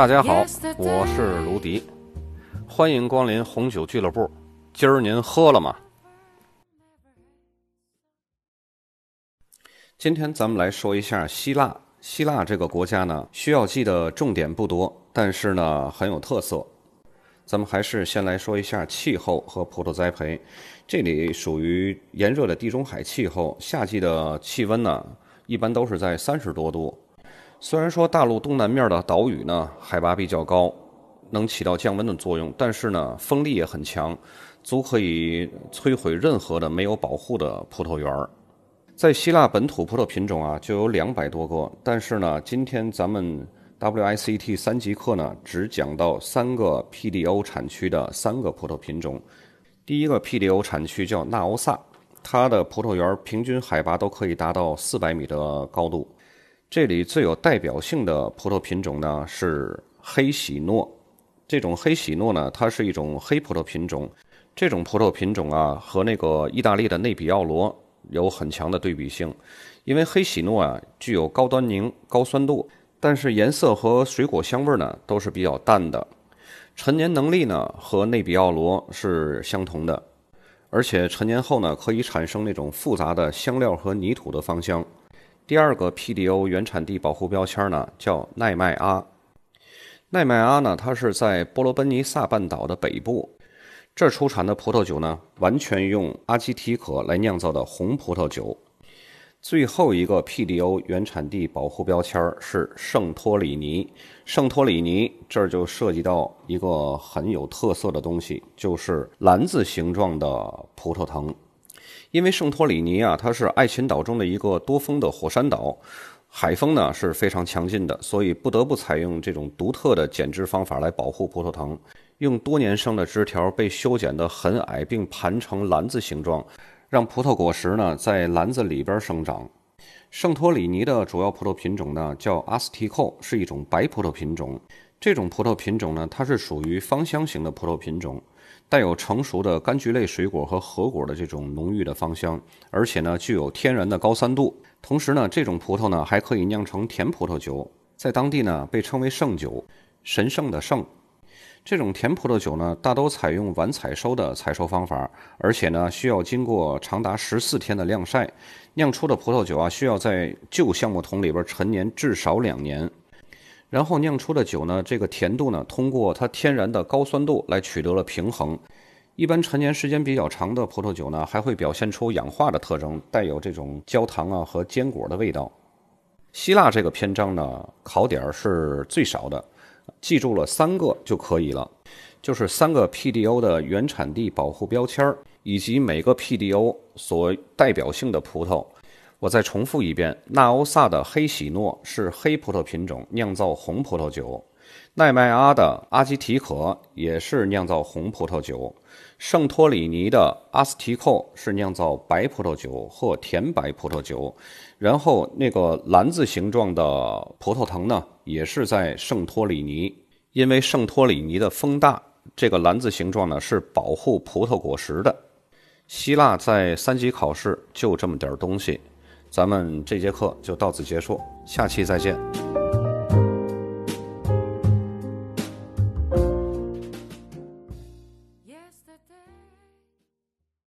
大家好，我是卢迪，欢迎光临红酒俱乐部。今儿您喝了吗？今天咱们来说一下希腊。希腊这个国家呢，需要记的重点不多，但是呢很有特色。咱们还是先来说一下气候和葡萄栽培。这里属于炎热的地中海气候，夏季的气温呢一般都是在三十多度。虽然说大陆东南面的岛屿呢海拔比较高，能起到降温的作用，但是呢风力也很强，足可以摧毁任何的没有保护的葡萄园儿。在希腊本土葡萄品种啊就有两百多个，但是呢今天咱们 WICT 三级课呢只讲到三个 PDO 产区的三个葡萄品种。第一个 PDO 产区叫纳欧萨，它的葡萄园平均海拔都可以达到四百米的高度。这里最有代表性的葡萄品种呢是黑喜诺，这种黑喜诺呢，它是一种黑葡萄品种。这种葡萄品种啊，和那个意大利的内比奥罗有很强的对比性，因为黑喜诺啊具有高端宁、高酸度，但是颜色和水果香味呢都是比较淡的。陈年能力呢和内比奥罗是相同的，而且陈年后呢可以产生那种复杂的香料和泥土的芳香。第二个 PDO 原产地保护标签呢，叫奈麦阿。奈麦阿呢，它是在波罗奔尼撒半岛的北部，这儿出产的葡萄酒呢，完全用阿基提可来酿造的红葡萄酒。最后一个 PDO 原产地保护标签是圣托里尼。圣托里尼这儿就涉及到一个很有特色的东西，就是篮子形状的葡萄藤。因为圣托里尼啊，它是爱琴岛中的一个多风的火山岛，海风呢是非常强劲的，所以不得不采用这种独特的剪枝方法来保护葡萄藤，用多年生的枝条被修剪得很矮，并盘成篮子形状，让葡萄果实呢在篮子里边生长。圣托里尼的主要葡萄品种呢叫阿斯提寇，是一种白葡萄品种。这种葡萄品种呢，它是属于芳香型的葡萄品种。带有成熟的柑橘类水果和核果的这种浓郁的芳香，而且呢具有天然的高酸度。同时呢，这种葡萄呢还可以酿成甜葡萄酒，在当地呢被称为圣酒，神圣的圣。这种甜葡萄酒呢大都采用晚采收的采收方法，而且呢需要经过长达十四天的晾晒，酿出的葡萄酒啊需要在旧橡木桶里边陈年至少两年。然后酿出的酒呢，这个甜度呢，通过它天然的高酸度来取得了平衡。一般陈年时间比较长的葡萄酒呢，还会表现出氧化的特征，带有这种焦糖啊和坚果的味道。希腊这个篇章呢，考点是最少的，记住了三个就可以了，就是三个 PDO 的原产地保护标签儿以及每个 PDO 所代表性的葡萄。我再重复一遍：纳欧萨的黑喜诺是黑葡萄品种，酿造红葡萄酒；奈麦阿的阿基提可也是酿造红葡萄酒；圣托里尼的阿斯提寇是酿造白葡萄酒或甜白葡萄酒。然后那个篮子形状的葡萄藤呢，也是在圣托里尼，因为圣托里尼的风大，这个篮子形状呢是保护葡萄果实的。希腊在三级考试就这么点东西。咱们这节课就到此结束，下期再见。